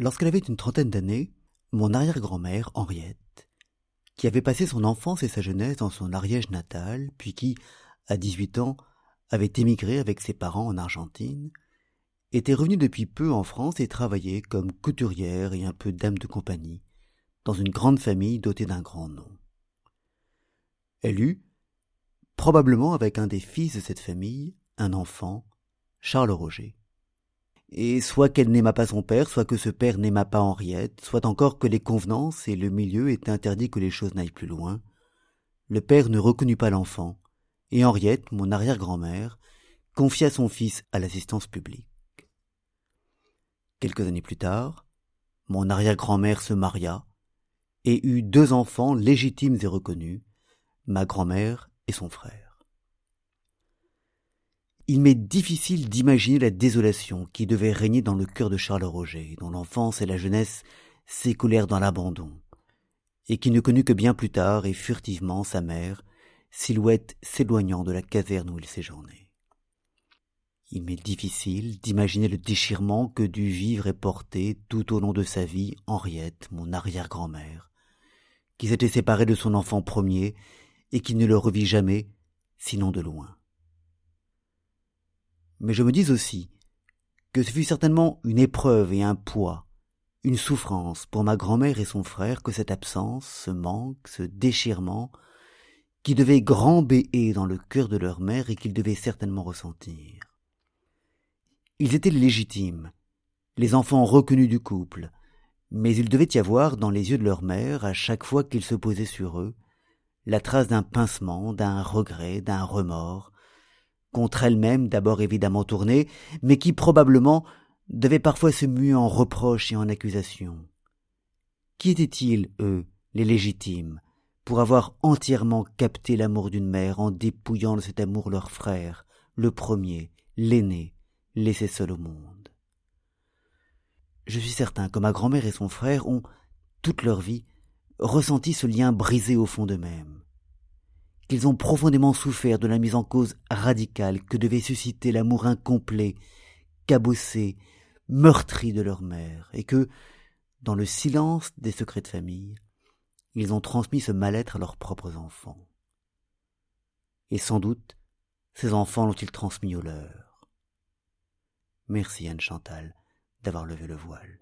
Lorsqu'elle avait une trentaine d'années, mon arrière-grand-mère, Henriette, qui avait passé son enfance et sa jeunesse dans son Ariège natal, puis qui, à dix-huit ans, avait émigré avec ses parents en Argentine, était revenue depuis peu en France et travaillait comme couturière et un peu dame de compagnie, dans une grande famille dotée d'un grand nom. Elle eut, probablement avec un des fils de cette famille, un enfant, Charles Roger. Et soit qu'elle n'aima pas son père, soit que ce père n'aima pas Henriette, soit encore que les convenances et le milieu étaient interdits que les choses n'aillent plus loin, le père ne reconnut pas l'enfant, et Henriette, mon arrière-grand-mère, confia son fils à l'assistance publique. Quelques années plus tard, mon arrière-grand-mère se maria et eut deux enfants légitimes et reconnus, ma grand-mère et son frère. Il m'est difficile d'imaginer la désolation qui devait régner dans le cœur de Charles Roger, dont l'enfance et la jeunesse s'écoulèrent dans l'abandon, et qui ne connut que bien plus tard et furtivement sa mère, silhouette s'éloignant de la caserne où il séjournait. Il m'est difficile d'imaginer le déchirement que dut vivre et porter tout au long de sa vie Henriette, mon arrière-grand-mère, qui s'était séparée de son enfant premier et qui ne le revit jamais, sinon de loin. Mais je me dis aussi que ce fut certainement une épreuve et un poids, une souffrance pour ma grand-mère et son frère que cette absence, ce manque, ce déchirement, qui devait grand béer dans le cœur de leur mère et qu'ils devaient certainement ressentir. Ils étaient légitimes, les enfants reconnus du couple, mais il devait y avoir dans les yeux de leur mère, à chaque fois qu'ils se posaient sur eux, la trace d'un pincement, d'un regret, d'un remords, contre elle-même d'abord évidemment tournée, mais qui probablement devait parfois se muer en reproches et en accusations. Qui étaient-ils, eux, les légitimes, pour avoir entièrement capté l'amour d'une mère en dépouillant de cet amour leur frère, le premier, l'aîné, laissé seul au monde? Je suis certain que ma grand-mère et son frère ont, toute leur vie, ressenti ce lien brisé au fond d'eux-mêmes, qu'ils ont profondément souffert de la mise en cause radicale que devait susciter l'amour incomplet, cabossé, meurtri de leur mère, et que, dans le silence des secrets de famille, ils ont transmis ce mal-être à leurs propres enfants. Et sans doute, ces enfants l'ont-ils transmis aux leurs. Merci Anne Chantal d'avoir levé le voile.